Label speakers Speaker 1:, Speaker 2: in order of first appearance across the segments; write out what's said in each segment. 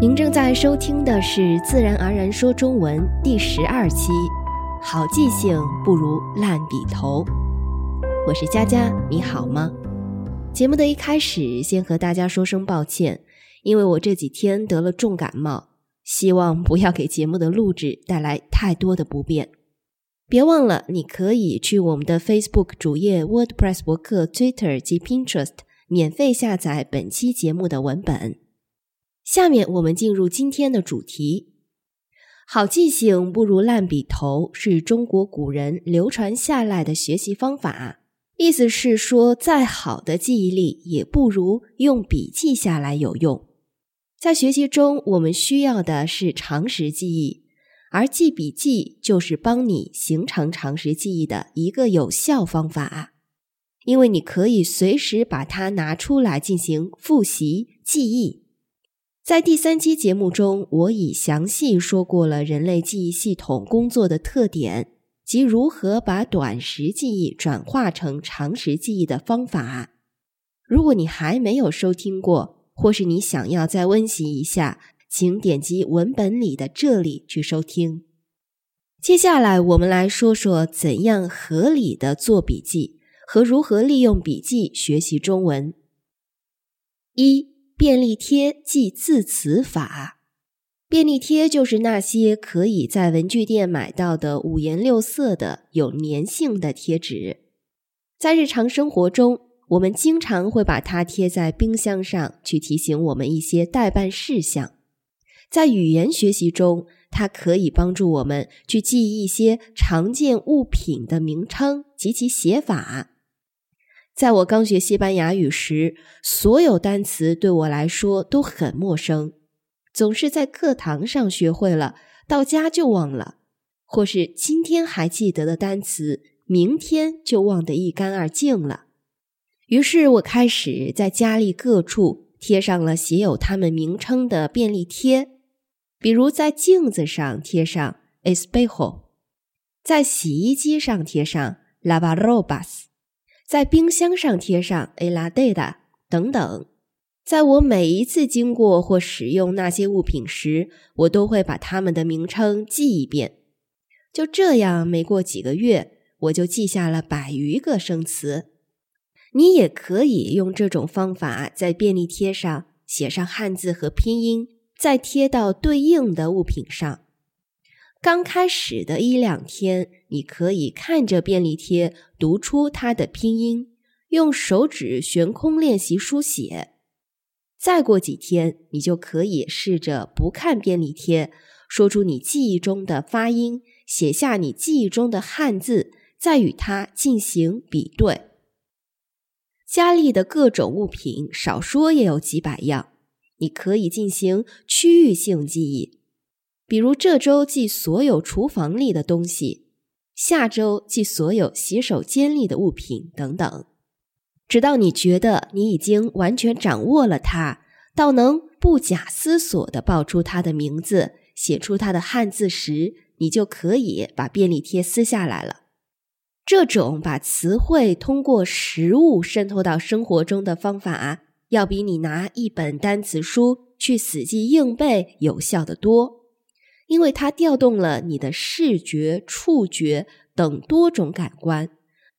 Speaker 1: 您正在收听的是《自然而然说中文》第十二期，好记性不如烂笔头。我是佳佳，你好吗？节目的一开始，先和大家说声抱歉，因为我这几天得了重感冒，希望不要给节目的录制带来太多的不便。别忘了，你可以去我们的 Facebook 主页、WordPress 博客、Twitter 及 Pinterest 免费下载本期节目的文本。下面我们进入今天的主题。好记性不如烂笔头是中国古人流传下来的学习方法，意思是说，再好的记忆力也不如用笔记下来有用。在学习中，我们需要的是常识记忆，而记笔记就是帮你形成常识记忆的一个有效方法，因为你可以随时把它拿出来进行复习记忆。在第三期节目中，我已详细说过了人类记忆系统工作的特点及如何把短时记忆转化成长时记忆的方法。如果你还没有收听过，或是你想要再温习一下，请点击文本里的这里去收听。接下来，我们来说说怎样合理的做笔记和如何利用笔记学习中文。一。便利贴记字词法，便利贴就是那些可以在文具店买到的五颜六色的有粘性的贴纸。在日常生活中，我们经常会把它贴在冰箱上去提醒我们一些待办事项。在语言学习中，它可以帮助我们去记忆一些常见物品的名称及其写法。在我刚学西班牙语时，所有单词对我来说都很陌生，总是在课堂上学会了，到家就忘了；或是今天还记得的单词，明天就忘得一干二净了。于是我开始在家里各处贴上了写有他们名称的便利贴，比如在镜子上贴上 “espejo”，在洗衣机上贴上 “lavarrobas”。在冰箱上贴上 “a la deda” 等等，在我每一次经过或使用那些物品时，我都会把它们的名称记一遍。就这样，没过几个月，我就记下了百余个生词。你也可以用这种方法，在便利贴上写上汉字和拼音，再贴到对应的物品上。刚开始的一两天，你可以看着便利贴读出它的拼音，用手指悬空练习书写。再过几天，你就可以试着不看便利贴，说出你记忆中的发音，写下你记忆中的汉字，再与它进行比对。家里的各种物品，少说也有几百样，你可以进行区域性记忆。比如这周记所有厨房里的东西，下周记所有洗手间里的物品等等，直到你觉得你已经完全掌握了它，到能不假思索地报出它的名字、写出它的汉字时，你就可以把便利贴撕下来了。这种把词汇通过实物渗透到生活中的方法，要比你拿一本单词书去死记硬背有效的多。因为它调动了你的视觉、触觉等多种感官，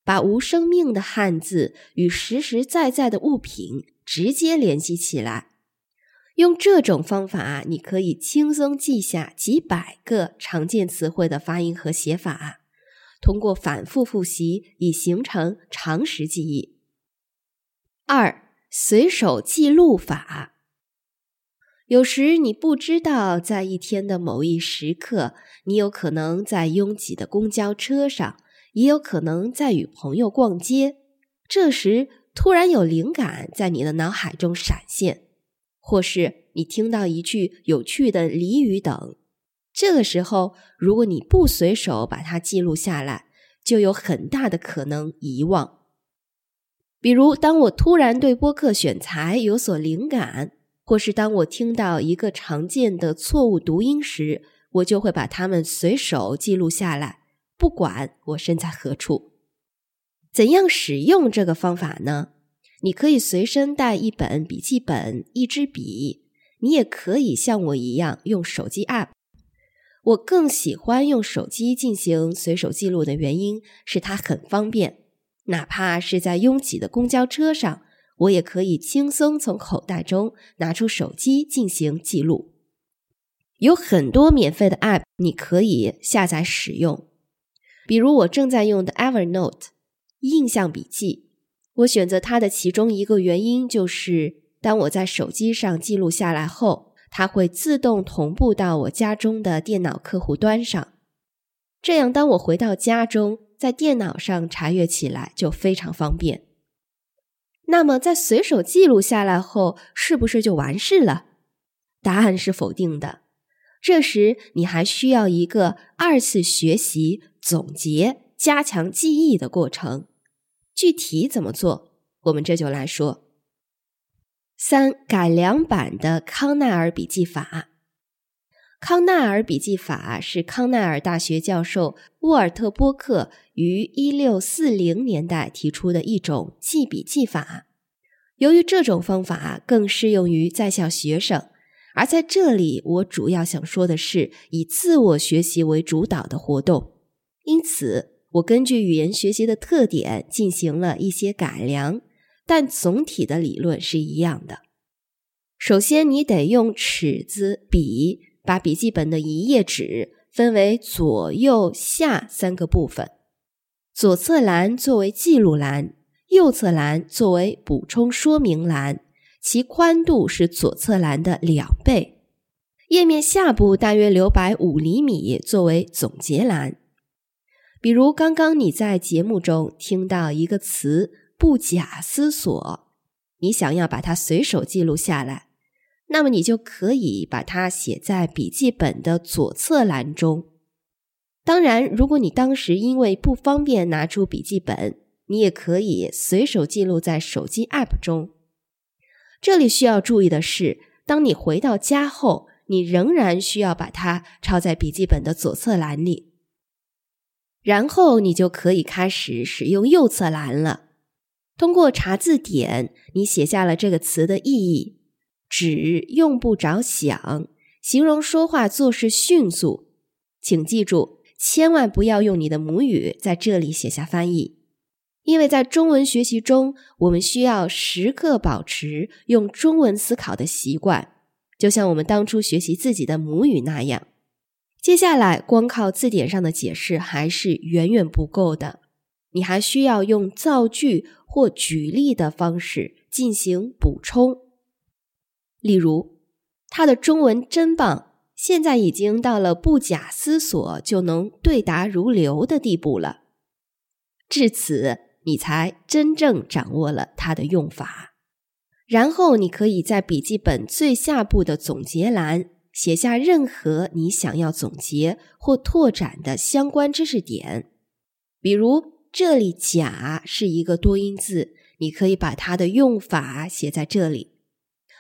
Speaker 1: 把无生命的汉字与实实在在的物品直接联系起来。用这种方法，你可以轻松记下几百个常见词汇的发音和写法，通过反复复习，以形成常识记忆。二、随手记录法。有时你不知道，在一天的某一时刻，你有可能在拥挤的公交车上，也有可能在与朋友逛街。这时，突然有灵感在你的脑海中闪现，或是你听到一句有趣的俚语等。这个时候，如果你不随手把它记录下来，就有很大的可能遗忘。比如，当我突然对播客选材有所灵感。或是当我听到一个常见的错误读音时，我就会把它们随手记录下来，不管我身在何处。怎样使用这个方法呢？你可以随身带一本笔记本、一支笔。你也可以像我一样用手机 App。我更喜欢用手机进行随手记录的原因是它很方便，哪怕是在拥挤的公交车上，我也可以轻松从口袋中拿出手机进行记录。有很多免费的 App 你可以下载使用，比如我正在用的 Evernote 印象笔记。我选择它的其中一个原因就是，当我在手机上记录下来后。它会自动同步到我家中的电脑客户端上，这样当我回到家中，在电脑上查阅起来就非常方便。那么，在随手记录下来后，是不是就完事了？答案是否定的。这时，你还需要一个二次学习、总结、加强记忆的过程。具体怎么做，我们这就来说。三改良版的康奈尔笔记法。康奈尔笔记法是康奈尔大学教授沃尔特·波克于一六四零年代提出的一种记笔记法。由于这种方法更适用于在校学生，而在这里我主要想说的是以自我学习为主导的活动。因此，我根据语言学习的特点进行了一些改良。但总体的理论是一样的。首先，你得用尺子、笔把笔记本的一页纸分为左右下三个部分，左侧栏作为记录栏，右侧栏作为补充说明栏，其宽度是左侧栏的两倍。页面下部大约留白五厘米作为总结栏。比如，刚刚你在节目中听到一个词。不假思索，你想要把它随手记录下来，那么你就可以把它写在笔记本的左侧栏中。当然，如果你当时因为不方便拿出笔记本，你也可以随手记录在手机 App 中。这里需要注意的是，当你回到家后，你仍然需要把它抄在笔记本的左侧栏里，然后你就可以开始使用右侧栏了。通过查字典，你写下了这个词的意义。只用不着想，形容说话做事迅速。请记住，千万不要用你的母语在这里写下翻译，因为在中文学习中，我们需要时刻保持用中文思考的习惯，就像我们当初学习自己的母语那样。接下来，光靠字典上的解释还是远远不够的。你还需要用造句或举例的方式进行补充。例如，他的中文真棒，现在已经到了不假思索就能对答如流的地步了。至此，你才真正掌握了它的用法。然后，你可以在笔记本最下部的总结栏写下任何你想要总结或拓展的相关知识点，比如。这里“假”是一个多音字，你可以把它的用法写在这里，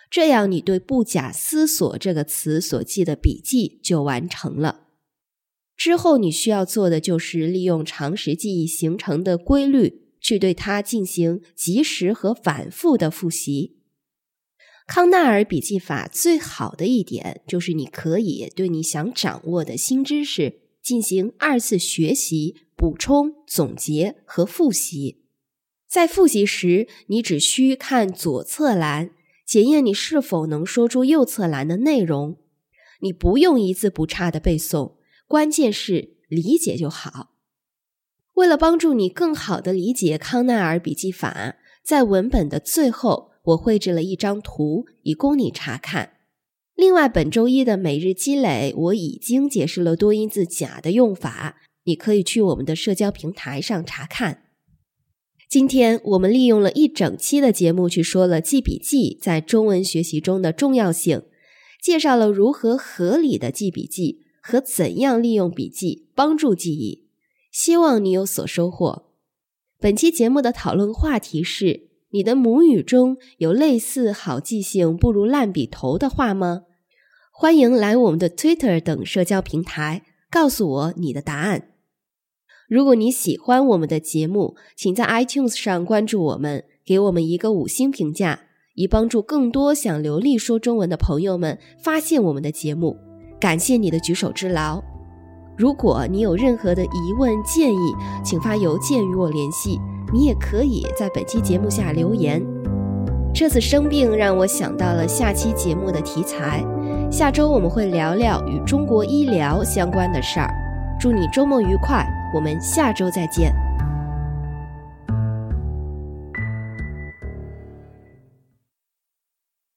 Speaker 1: 这样你对“不假思索”这个词所记的笔记就完成了。之后你需要做的就是利用常识记忆形成的规律，去对它进行及时和反复的复习。康奈尔笔记法最好的一点就是你可以对你想掌握的新知识进行二次学习。补充、总结和复习。在复习时，你只需看左侧栏，检验你是否能说出右侧栏的内容。你不用一字不差的背诵，关键是理解就好。为了帮助你更好的理解康奈尔笔记法，在文本的最后，我绘制了一张图，以供你查看。另外，本周一的每日积累，我已经解释了多音字“假”的用法。你可以去我们的社交平台上查看。今天我们利用了一整期的节目去说了记笔记在中文学习中的重要性，介绍了如何合理的记笔记和怎样利用笔记帮助记忆。希望你有所收获。本期节目的讨论话题是：你的母语中有类似“好记性不如烂笔头”的话吗？欢迎来我们的 Twitter 等社交平台告诉我你的答案。如果你喜欢我们的节目，请在 iTunes 上关注我们，给我们一个五星评价，以帮助更多想流利说中文的朋友们发现我们的节目。感谢你的举手之劳。如果你有任何的疑问建议，请发邮件与我联系。你也可以在本期节目下留言。这次生病让我想到了下期节目的题材。下周我们会聊聊与中国医疗相关的事儿。祝你周末愉快，我们下周再见。